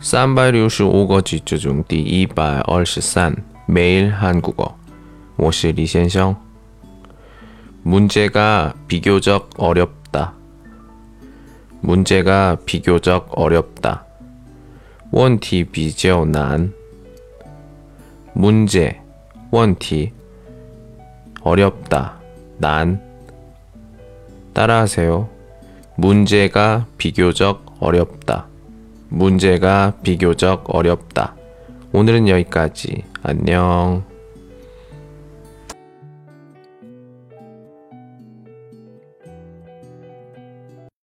三百六十五个句子中第一百二十三매일 한국어 我是李先生 문제가 비교적 어렵다. 문제가 비교적 어렵다. 问题比较难. 문제, 问题 어렵다, 난 따라하세요. 문제가 비교적 어렵다. 문제가 비교적 어렵다. 오늘은 여기까지. 안녕.